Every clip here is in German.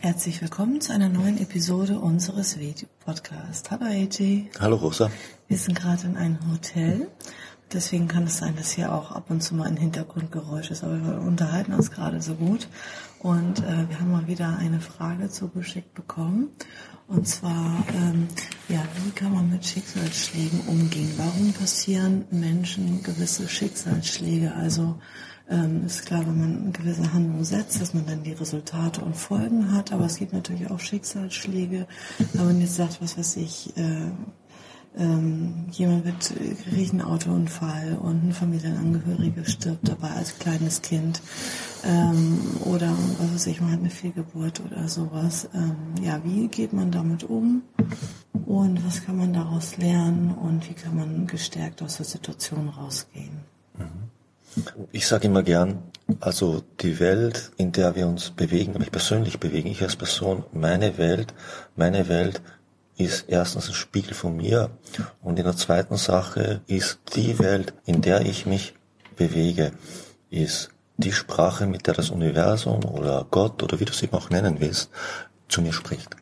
Herzlich willkommen zu einer neuen Episode unseres Video-Podcasts. Hallo AJ. Hallo Rosa. Wir sind gerade in einem Hotel. Deswegen kann es sein, dass hier auch ab und zu mal ein Hintergrundgeräusch ist. Aber wir unterhalten uns gerade so gut. Und äh, wir haben mal wieder eine Frage zugeschickt bekommen. Und zwar, ähm, ja, wie kann man mit Schicksalsschlägen umgehen? Warum passieren Menschen gewisse Schicksalsschläge? Also ähm, ist klar, wenn man gewisse Handlung setzt, dass man dann die Resultate und Folgen hat, aber es gibt natürlich auch Schicksalsschläge. Wenn man jetzt sagt, was weiß ich, äh, ähm, jemand wird kriegt einen Autounfall und ein Familienangehöriger stirbt dabei als kleines Kind ähm, oder was weiß ich, man hat eine Fehlgeburt oder sowas. Ähm, ja, wie geht man damit um und was kann man daraus lernen und wie kann man gestärkt aus der Situation rausgehen? Ich sage immer gern, also die Welt, in der wir uns bewegen, mich persönlich bewegen, ich als Person, meine Welt, meine Welt ist erstens ein Spiegel von mir und in der zweiten Sache ist die Welt, in der ich mich bewege, ist die Sprache, mit der das Universum oder Gott oder wie du es eben auch nennen willst, zu mir spricht.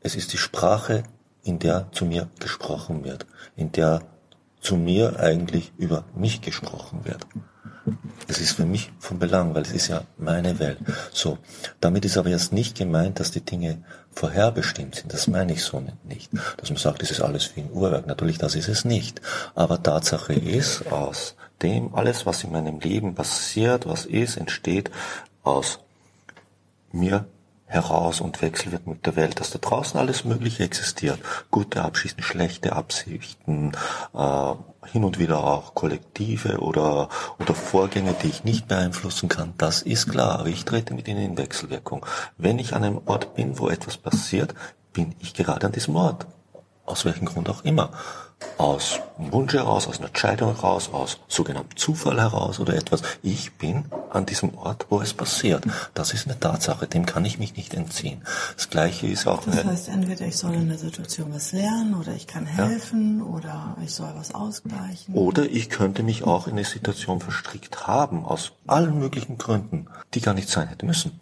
Es ist die Sprache, in der zu mir gesprochen wird, in der zu mir eigentlich über mich gesprochen wird. Es ist für mich von Belang, weil es ist ja meine Welt. So, damit ist aber jetzt nicht gemeint, dass die Dinge vorherbestimmt sind. Das meine ich so nicht. Dass man sagt, das ist alles wie ein Uhrwerk. Natürlich, das ist es nicht. Aber Tatsache ist, aus dem alles, was in meinem Leben passiert, was ist, entsteht aus mir heraus und Wechsel wird mit der Welt, dass da draußen alles Mögliche existiert. Gute Absichten, schlechte Absichten, äh, hin und wieder auch Kollektive oder, oder Vorgänge, die ich nicht beeinflussen kann. Das ist klar, aber ich trete mit ihnen in Wechselwirkung. Wenn ich an einem Ort bin, wo etwas passiert, bin ich gerade an diesem Ort. Aus welchem Grund auch immer aus Wunsch heraus, aus einer Entscheidung heraus, aus sogenanntem Zufall heraus oder etwas. Ich bin an diesem Ort, wo es passiert. Das ist eine Tatsache, dem kann ich mich nicht entziehen. Das Gleiche ist auch... Das heißt, entweder ich soll in der Situation was lernen oder ich kann helfen ja. oder ich soll was ausgleichen. Oder ich könnte mich auch in eine Situation verstrickt haben, aus allen möglichen Gründen, die gar nicht sein hätte müssen.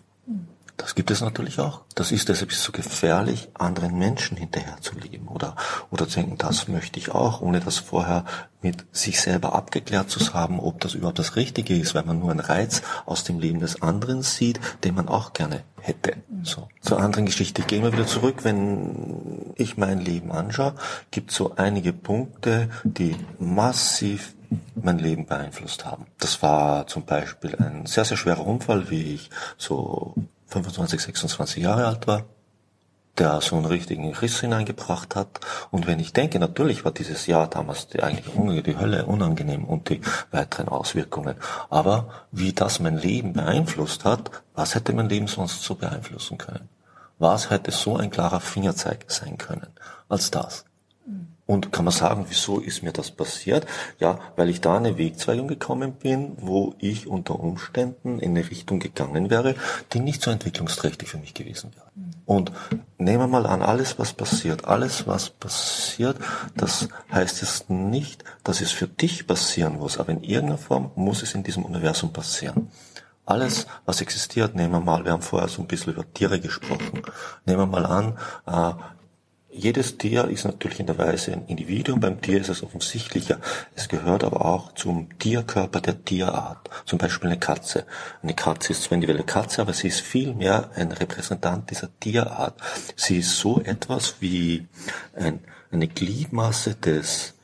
Das gibt es natürlich auch. Das ist deshalb so gefährlich, anderen Menschen hinterher zu leben oder, oder zu denken, das möchte ich auch, ohne das vorher mit sich selber abgeklärt zu haben, ob das überhaupt das Richtige ist, weil man nur einen Reiz aus dem Leben des anderen sieht, den man auch gerne hätte. So. Zur anderen Geschichte. Gehen wir wieder zurück. Wenn ich mein Leben anschaue, gibt es so einige Punkte, die massiv mein Leben beeinflusst haben. Das war zum Beispiel ein sehr, sehr schwerer Unfall, wie ich so 25, 26 Jahre alt war, der so einen richtigen Riss hineingebracht hat. Und wenn ich denke, natürlich war dieses Jahr damals die, eigentlich die Hölle unangenehm und die weiteren Auswirkungen. Aber wie das mein Leben beeinflusst hat, was hätte mein Leben sonst so beeinflussen können? Was hätte so ein klarer Fingerzeig sein können als das? Und kann man sagen, wieso ist mir das passiert? Ja, weil ich da eine Wegzweigung gekommen bin, wo ich unter Umständen in eine Richtung gegangen wäre, die nicht so entwicklungsträchtig für mich gewesen wäre. Und nehmen wir mal an, alles was passiert, alles was passiert, das heißt jetzt nicht, dass es für dich passieren muss, aber in irgendeiner Form muss es in diesem Universum passieren. Alles, was existiert, nehmen wir mal, wir haben vorher so ein bisschen über Tiere gesprochen, nehmen wir mal an, äh, jedes Tier ist natürlich in der Weise ein Individuum. Beim Tier ist es offensichtlicher. Es gehört aber auch zum Tierkörper der Tierart. Zum Beispiel eine Katze. Eine Katze ist zwar individuelle Katze, aber sie ist vielmehr ein Repräsentant dieser Tierart. Sie ist so etwas wie ein, eine Gliedmasse des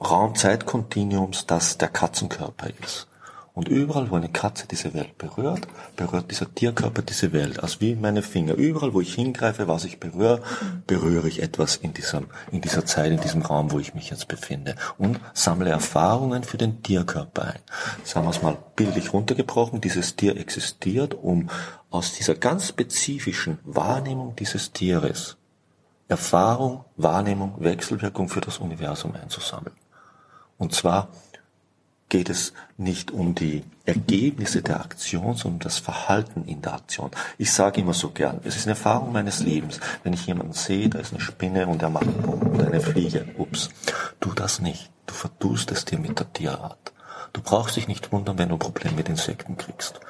Raum-Zeit-Kontinuums, das der Katzenkörper ist. Und überall, wo eine Katze diese Welt berührt, berührt dieser Tierkörper diese Welt. Also wie meine Finger. Überall, wo ich hingreife, was ich berühre, berühre ich etwas in diesem, in dieser Zeit, in diesem Raum, wo ich mich jetzt befinde. Und sammle Erfahrungen für den Tierkörper ein. Sagen wir es mal bildlich runtergebrochen. Dieses Tier existiert, um aus dieser ganz spezifischen Wahrnehmung dieses Tieres Erfahrung, Wahrnehmung, Wechselwirkung für das Universum einzusammeln. Und zwar geht es nicht um die Ergebnisse der Aktion, sondern das Verhalten in der Aktion. Ich sage immer so gern, es ist eine Erfahrung meines Lebens. Wenn ich jemanden sehe, da ist eine Spinne und er macht oder eine Fliege, ups, tu das nicht. Du verdust es dir mit der Tierart. Du brauchst dich nicht wundern, wenn du ein Problem mit Insekten kriegst.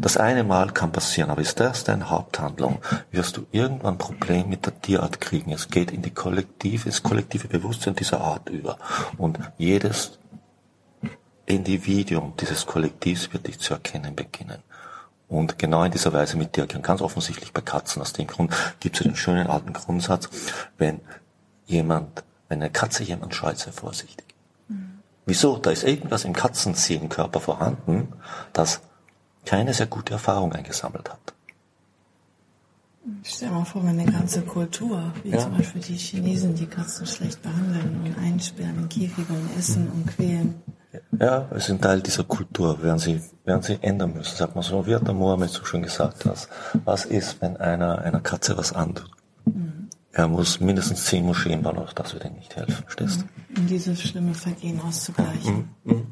Das eine Mal kann passieren, aber ist das deine Haupthandlung, wirst du irgendwann ein Problem mit der Tierart kriegen. Es geht in die kollektive, das kollektive Bewusstsein dieser Art über. Und jedes Individuum dieses Kollektivs wird dich zu erkennen beginnen. Und genau in dieser Weise mit dir, ganz offensichtlich bei Katzen. Aus dem Grund gibt es den schönen alten Grundsatz, wenn jemand, wenn eine Katze jemand scheut, sei vorsichtig. Mhm. Wieso? Da ist irgendwas im Katzenseelenkörper vorhanden, das keine sehr gute Erfahrung eingesammelt hat. Ich stell mal vor, wenn eine ganze Kultur, wie ja. zum Beispiel die Chinesen, die Katzen schlecht behandeln und einsperren in Käfige und essen und quälen, ja, es ist ein Teil dieser Kultur, werden sie, werden sie ändern müssen. Sagt man so, wie hat der Mohammed so schön gesagt, was, was ist, wenn einer, einer Katze was antut? Mhm. Er muss mindestens zehn Moscheen bauen, auch das wird ihm nicht helfen, verstehst du? Um dieses schlimme Vergehen auszugleichen. Mhm.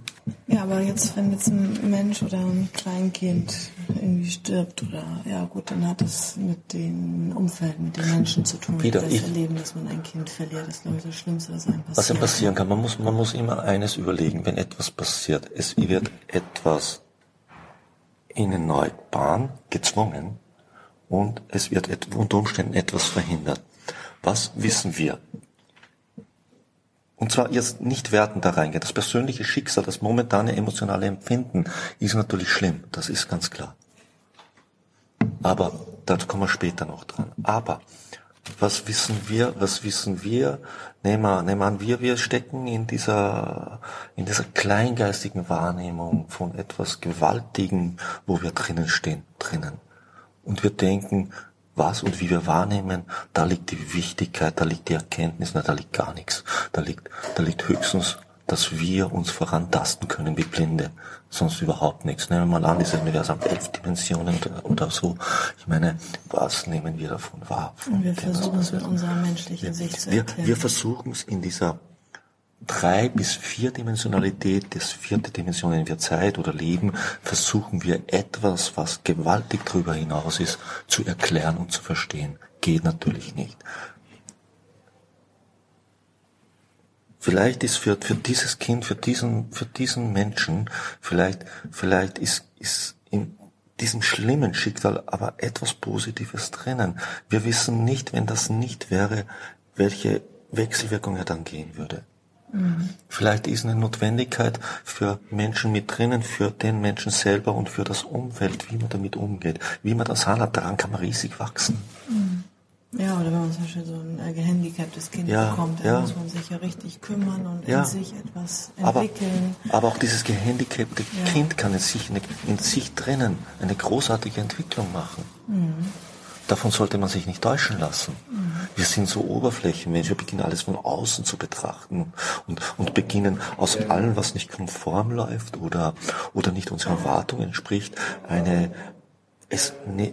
Ja, aber jetzt, wenn jetzt ein Mensch oder ein Kleinkind irgendwie stirbt oder, ja gut, dann hat das mit dem Umfeld, mit den Menschen zu tun. Wieder, das ich, Erleben, dass man ein Kind verliert, das ist, glaube ich, das Schlimmste, was einem passiert. Was ihm passieren kann, man muss, man muss immer eines überlegen, wenn etwas passiert. Es wird etwas in eine neue Bahn gezwungen und es wird unter Umständen etwas verhindert. Was wissen wir? Und zwar jetzt nicht wertend da reingehen. Das persönliche Schicksal, das momentane emotionale Empfinden ist natürlich schlimm. Das ist ganz klar. Aber dazu kommen wir später noch dran. Aber was wissen wir, was wissen wir? Nehmen wir, nehmen wir an, wir, wir stecken in dieser, in dieser kleingeistigen Wahrnehmung von etwas Gewaltigen, wo wir drinnen stehen, drinnen. Und wir denken, was und wie wir wahrnehmen, da liegt die Wichtigkeit, da liegt die Erkenntnis, na, da liegt gar nichts. Da liegt, da liegt höchstens, dass wir uns vorantasten können wie Blinde, sonst überhaupt nichts. Nehmen wir mal an, dieses Universum elf Dimensionen oder so. Ich meine, was nehmen wir davon wahr? Und wir versuchen es mit unserer menschlichen Sicht zu erklären. Wir, wir versuchen es in dieser drei bis vier Dimensionalität, das vierte Dimension in wir Zeit oder Leben, versuchen wir etwas, was gewaltig darüber hinaus ist, zu erklären und zu verstehen. Geht natürlich nicht. Vielleicht ist für, für dieses Kind, für diesen, für diesen Menschen, vielleicht, vielleicht ist, ist in diesem schlimmen Schicksal aber etwas Positives drinnen. Wir wissen nicht, wenn das nicht wäre, welche Wechselwirkung er dann gehen würde. Mhm. Vielleicht ist eine Notwendigkeit für Menschen mit drinnen, für den Menschen selber und für das Umfeld, wie man damit umgeht. Wie man das handelt, daran kann man riesig wachsen. Mhm. Ja, oder wenn man zum Beispiel so ein gehandicaptes Kind ja, bekommt, dann ja. muss man sich ja richtig kümmern und ja. in sich etwas entwickeln. Aber, aber auch dieses gehandicapte. Kind kann in sich, in sich drinnen eine großartige Entwicklung machen. Mhm. Davon sollte man sich nicht täuschen lassen. Mhm. Wir sind so Oberflächenmenschen, wir beginnen alles von außen zu betrachten und, und beginnen aus allem, was nicht konform läuft oder, oder nicht unseren Erwartungen entspricht, eine, es, ne,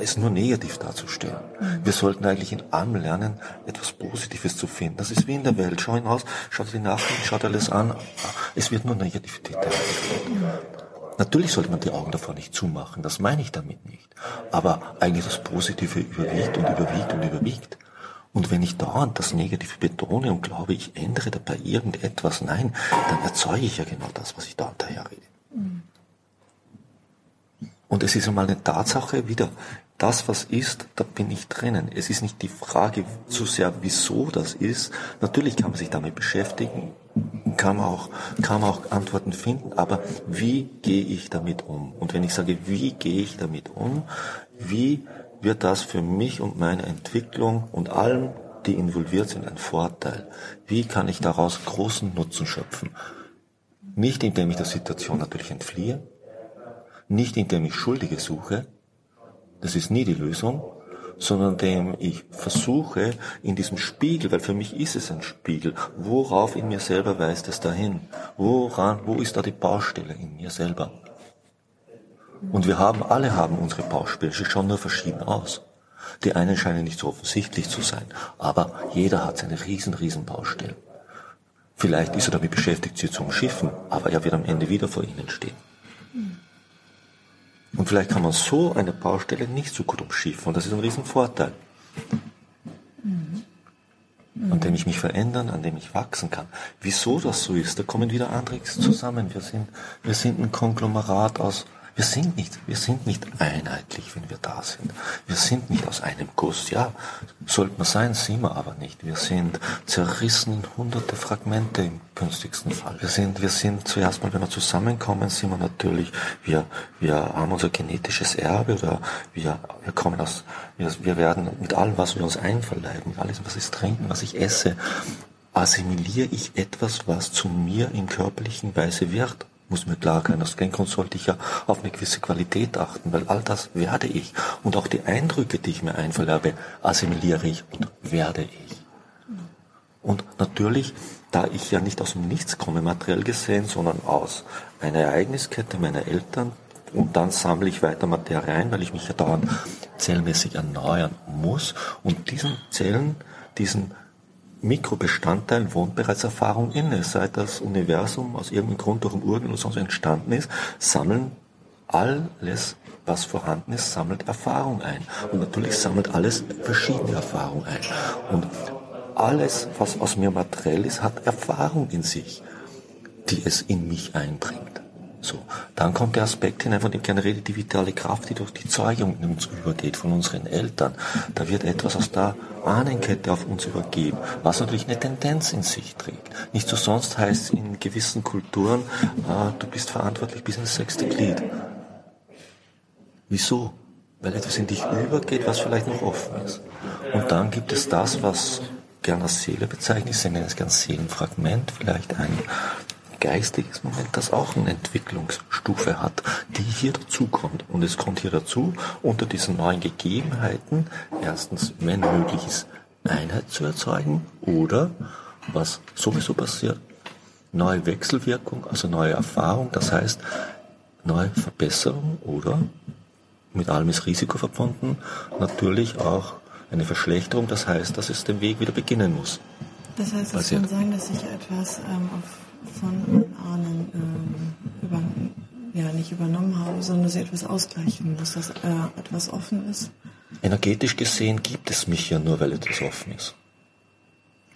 es nur negativ darzustellen. Mhm. Wir sollten eigentlich in allem lernen, etwas Positives zu finden. Das ist wie in der Welt. Schau hinaus, schau dir die Nachrichten, schau dir alles an. Es wird nur Negativität dargestellt. Natürlich sollte man die Augen davor nicht zumachen, das meine ich damit nicht. Aber eigentlich das Positive überwiegt und überwiegt und überwiegt. Und wenn ich dauernd das Negative betone und glaube, ich ändere dabei irgendetwas, nein, dann erzeuge ich ja genau das, was ich dauernd daherrede. Mhm. Und es ist einmal eine Tatsache wieder, das, was ist, da bin ich drinnen. Es ist nicht die Frage so sehr, wieso das ist. Natürlich kann man sich damit beschäftigen, kann man auch, kann man auch Antworten finden, aber wie gehe ich damit um? Und wenn ich sage, wie gehe ich damit um, wie wird das für mich und meine Entwicklung und allen, die involviert sind, ein Vorteil? Wie kann ich daraus großen Nutzen schöpfen? Nicht indem ich der Situation natürlich entfliehe, nicht indem ich Schuldige suche, das ist nie die Lösung, sondern dem ich versuche in diesem Spiegel, weil für mich ist es ein Spiegel, worauf in mir selber weist es dahin? Woran, wo ist da die Baustelle in mir selber? Und wir haben, alle haben unsere Baustelle, sie schauen nur verschieden aus. Die einen scheinen nicht so offensichtlich zu sein, aber jeder hat seine riesen, riesen Baustellen. Vielleicht ist er damit beschäftigt, sie zu umschiffen, aber er wird am Ende wieder vor ihnen stehen. Und vielleicht kann man so eine Baustelle nicht so gut umschiffen und das ist ein Riesenvorteil. Mhm an dem ich mich verändern, an dem ich wachsen kann. Wieso das so ist, da kommen wieder andere zusammen. Wir sind, wir sind ein Konglomerat aus wir sind nicht, wir sind nicht einheitlich, wenn wir da sind. Wir sind nicht aus einem Guss. Ja, sollten wir sein, sind wir aber nicht. Wir sind zerrissen in hunderte Fragmente im günstigsten Fall. Wir sind, wir sind zuerst mal, wenn wir zusammenkommen, sind wir natürlich, wir, wir haben unser genetisches Erbe oder wir, wir kommen aus, wir, wir werden mit allem, was wir uns einverleiben, mit alles, was ich trinken, was ich esse, assimiliere ich etwas, was zu mir in körperlichen Weise wird muss mir klar sein, aus dem Grund sollte ich ja auf eine gewisse Qualität achten, weil all das werde ich. Und auch die Eindrücke, die ich mir einverleibe, assimiliere ich und werde ich. Und natürlich, da ich ja nicht aus dem Nichts komme, materiell gesehen, sondern aus einer Ereigniskette meiner Eltern, und dann sammle ich weiter Materie ein, weil ich mich ja dauernd zellmäßig erneuern muss. Und diesen Zellen, diesen Mikrobestandteil wohnt bereits Erfahrung inne. Seit das Universum aus irgendeinem Grund durch den Urgen oder sonst entstanden ist, sammeln alles, was vorhanden ist, sammelt Erfahrung ein. Und natürlich sammelt alles verschiedene Erfahrungen ein. Und alles, was aus mir materiell ist, hat Erfahrung in sich, die es in mich einbringt. So, dann kommt der Aspekt hinein, von dem ich gerne rede, die vitale Kraft, die durch die Zeugung in uns übergeht, von unseren Eltern. Da wird etwas aus der Ahnenkette auf uns übergeben, was natürlich eine Tendenz in sich trägt. Nicht so sonst heißt es in gewissen Kulturen, äh, du bist verantwortlich bis ins sechste Glied. Wieso? Weil etwas in dich übergeht, was vielleicht noch offen ist. Und dann gibt es das, was gerne als Seele bezeichnet, ich nenne es gerne Seelenfragment, vielleicht ein geistiges Moment, das auch eine Entwicklungsstufe hat, die hier dazukommt. Und es kommt hier dazu, unter diesen neuen Gegebenheiten, erstens, wenn möglich ist, Einheit zu erzeugen oder, was sowieso passiert, neue Wechselwirkung, also neue Erfahrung, das heißt, neue Verbesserung oder, mit allem ist Risiko verbunden, natürlich auch eine Verschlechterung, das heißt, dass es den Weg wieder beginnen muss. Das heißt, es kann sein, dass sich etwas ähm, auf von Ahnen äh, über, ja, nicht übernommen habe, sondern dass sie etwas ausgleichen muss, dass äh, etwas offen ist. Energetisch gesehen gibt es mich ja nur, weil etwas offen ist.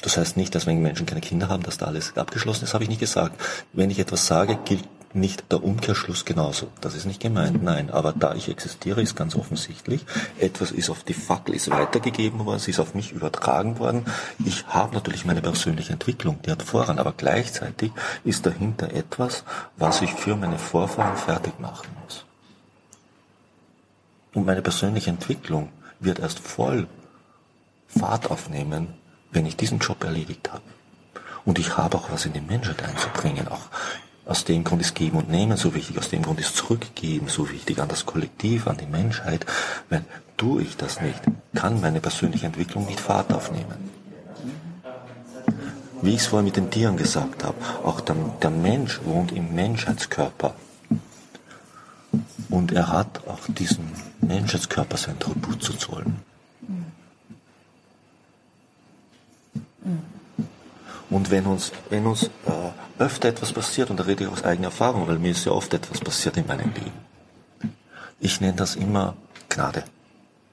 Das heißt nicht, dass wenn Menschen keine Kinder haben, dass da alles abgeschlossen ist, habe ich nicht gesagt. Wenn ich etwas sage, gilt nicht der Umkehrschluss genauso. Das ist nicht gemeint, nein. Aber da ich existiere, ist ganz offensichtlich, etwas ist auf die Fackel, ist weitergegeben worden, es ist auf mich übertragen worden. Ich habe natürlich meine persönliche Entwicklung, die hat Vorrang, aber gleichzeitig ist dahinter etwas, was ich für meine Vorfahren fertig machen muss. Und meine persönliche Entwicklung wird erst voll Fahrt aufnehmen, wenn ich diesen Job erledigt habe. Und ich habe auch was in die Menschheit einzubringen, auch aus dem Grund ist Geben und Nehmen so wichtig, aus dem Grund ist Zurückgeben so wichtig an das Kollektiv, an die Menschheit. Weil tue ich das nicht, kann meine persönliche Entwicklung nicht Fahrt aufnehmen. Wie ich es vorhin mit den Tieren gesagt habe, auch der, der Mensch wohnt im Menschheitskörper. Und er hat auch diesen Menschheitskörper sein Tribut zu zollen. Und wenn uns, wenn uns äh, öfter etwas passiert, und da rede ich aus eigener Erfahrung, weil mir ist ja oft etwas passiert in meinem Leben. Ich nenne das immer Gnade.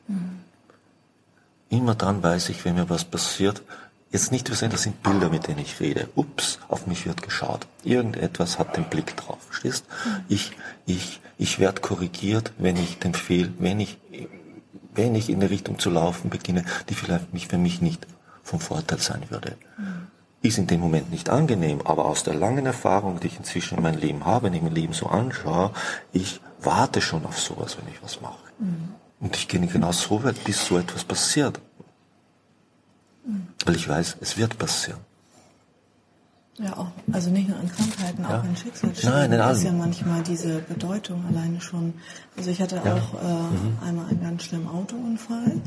Mhm. Immer dann weiß ich, wenn mir was passiert, jetzt nicht wir sehen, das sind Bilder, mit denen ich rede. Ups, auf mich wird geschaut. Irgendetwas hat den Blick drauf. Verstehst? Mhm. Ich, ich, ich werde korrigiert, wenn ich den Fehl, wenn ich, wenn ich in eine Richtung zu laufen beginne, die vielleicht mich für mich nicht vom Vorteil sein würde. Mhm ist in dem Moment nicht angenehm, aber aus der langen Erfahrung, die ich inzwischen in meinem Leben habe, wenn ich mein Leben so anschaue, ich warte schon auf sowas, wenn ich was mache. Mhm. Und ich gehe genau so weit, bis so etwas passiert. Mhm. Weil ich weiß, es wird passieren. Ja, auch, also nicht nur in Krankheiten, ja. auch in Schicksalsschlägen. Nein, in allem. ist ja manchmal diese Bedeutung alleine schon. Also ich hatte ja. auch äh, mhm. einmal einen ganz ganz schlimmen Autounfall.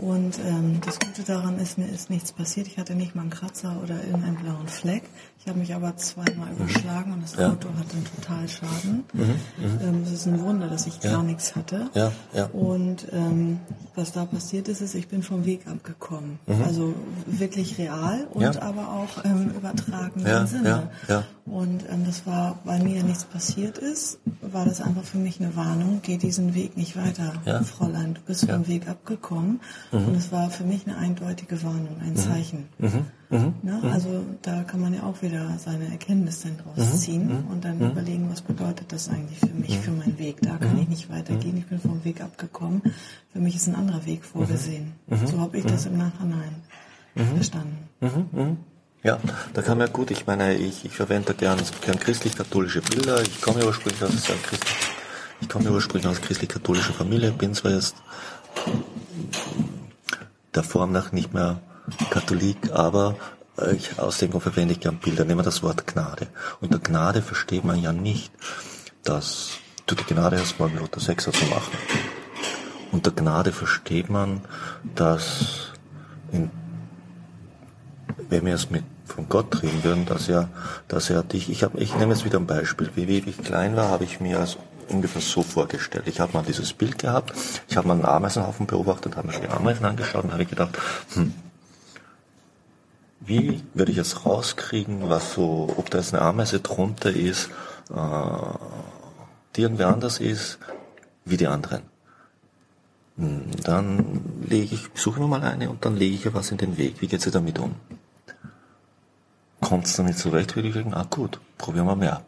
Und ähm, das Gute daran ist, mir ist nichts passiert. Ich hatte nicht mal einen Kratzer oder irgendeinen blauen Fleck. Ich habe mich aber zweimal mhm. überschlagen und das ja. Auto hatte einen Totalschaden. Mhm. mhm. Ähm, es ist ein Wunder, dass ich ja. gar nichts hatte. Ja. Ja. Und ähm, was da passiert ist, ist, ich bin vom Weg abgekommen. Mhm. Also wirklich real und ja. aber auch im übertragenen ja. Sinne. Ja. Und ähm, das war, weil mir nichts passiert ist, war das einfach für mich eine Warnung, geh diesen Weg nicht weiter, ja. Fräulein, du bist vom Weg abgekommen. Mhm. Und es war für mich eine eindeutige Warnung, ein mhm. Zeichen. Mhm. Mhm. Ne? Mhm. Also da kann man ja auch wieder seine Erkenntnis dann draus mhm. ziehen und dann überlegen, was bedeutet das eigentlich für mich, für meinen Weg. Da kann ich nicht weitergehen, ich bin vom Weg abgekommen. Für mich ist ein anderer Weg vorgesehen. So habe ich das im Nachhinein verstanden. Ja, da kann man gut, ich meine, ich, ich verwende gern, gern christlich-katholische Bilder. Ich komme ursprünglich aus einer christlich, ich komme ursprünglich aus christlich-katholischer Familie, bin zwar jetzt der Form nach nicht mehr Katholik, aber äh, ich, aus dem Grund verwende ich gern Bilder. Nehmen wir das Wort Gnade. Unter Gnade versteht man ja nicht, dass du die Gnade hast, mal Luther 6 zu machen. Unter Gnade versteht man, dass in wenn wir es mit von Gott reden würden, dass er, dass er dich, ich habe, ich nehme jetzt wieder ein Beispiel. Wie, wie ich klein war, habe ich mir als ungefähr so vorgestellt. Ich habe mal dieses Bild gehabt, ich habe mal einen Ameisenhaufen beobachtet, habe mir die Ameisen angeschaut und habe gedacht, hm, wie würde ich jetzt rauskriegen, was so, ob da jetzt eine Ameise drunter ist, äh, die irgendwie anders ist wie die anderen. Hm, dann lege ich, suche mir mal eine und dann lege ich ihr was in den Weg. Wie geht sie damit um? Kommst du nicht zurecht, würde ich sagen, ah gut, probieren wir mehr.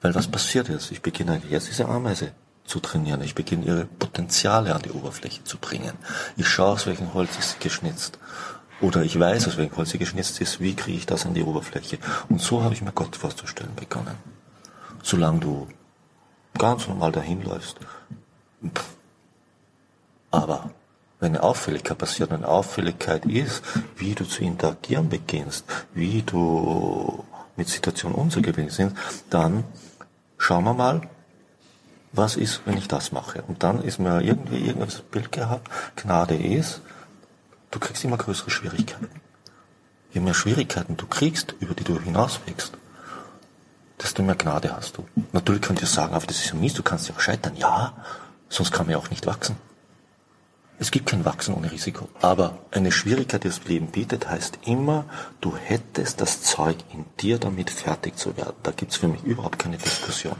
Weil was passiert jetzt? Ich beginne jetzt diese Ameise zu trainieren. Ich beginne ihre Potenziale an die Oberfläche zu bringen. Ich schaue, aus welchem Holz ist sie geschnitzt. Oder ich weiß, aus welchem Holz sie geschnitzt ist, wie kriege ich das an die Oberfläche. Und so habe ich mir Gott vorzustellen begonnen. Solange du ganz normal dahin läufst. Aber eine Auffälligkeit passiert, eine Auffälligkeit ist, wie du zu interagieren beginnst, wie du mit Situationen umzugehen sind, dann schauen wir mal, was ist, wenn ich das mache. Und dann ist mir irgendwie irgendwas Bild gehabt, Gnade ist, du kriegst immer größere Schwierigkeiten. Je mehr Schwierigkeiten du kriegst, über die du hinauswächst, desto mehr Gnade hast du. Natürlich könnt ihr sagen, aber das ist ja mies, du kannst ja auch scheitern. Ja, sonst kann man ja auch nicht wachsen. Es gibt kein Wachsen ohne Risiko. Aber eine Schwierigkeit, die das Leben bietet, heißt immer, du hättest das Zeug in dir, damit fertig zu werden. Da gibt's für mich überhaupt keine Diskussion.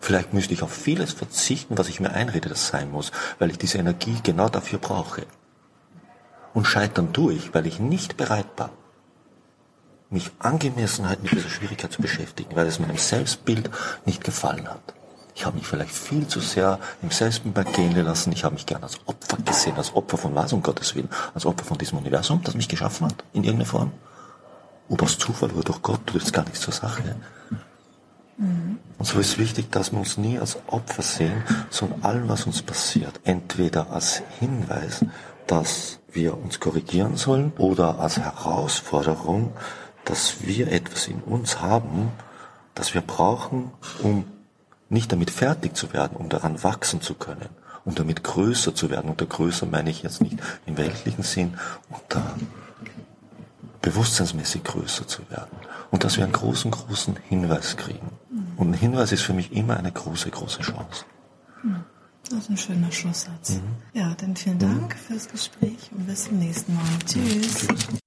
Vielleicht müsste ich auf vieles verzichten, was ich mir einrede, das sein muss, weil ich diese Energie genau dafür brauche. Und scheitern tue ich, weil ich nicht bereit war, mich angemessenheit mit dieser Schwierigkeit zu beschäftigen, weil es meinem Selbstbild nicht gefallen hat. Ich habe mich vielleicht viel zu sehr im Selbstbild gehen lassen. Ich habe mich gern als Opfer gesehen, als Opfer von was, um Gottes Willen, als Opfer von diesem Universum, das mich geschaffen hat, in irgendeiner Form. Ob aus Zufall oder durch Gott, tut jetzt gar nichts zur Sache. Mhm. Und so ist wichtig, dass wir uns nie als Opfer sehen, sondern allem, was uns passiert, entweder als Hinweis, dass wir uns korrigieren sollen oder als Herausforderung, dass wir etwas in uns haben, das wir brauchen, um nicht damit fertig zu werden, um daran wachsen zu können, um damit größer zu werden. Unter größer meine ich jetzt nicht im weltlichen Sinn, unter bewusstseinsmäßig größer zu werden. Und dass wir einen großen, großen Hinweis kriegen. Und ein Hinweis ist für mich immer eine große, große Chance. Das ist ein schöner Schlusssatz. Mhm. Ja, dann vielen Dank mhm. fürs Gespräch und bis zum nächsten Mal. Tschüss. Tschüss.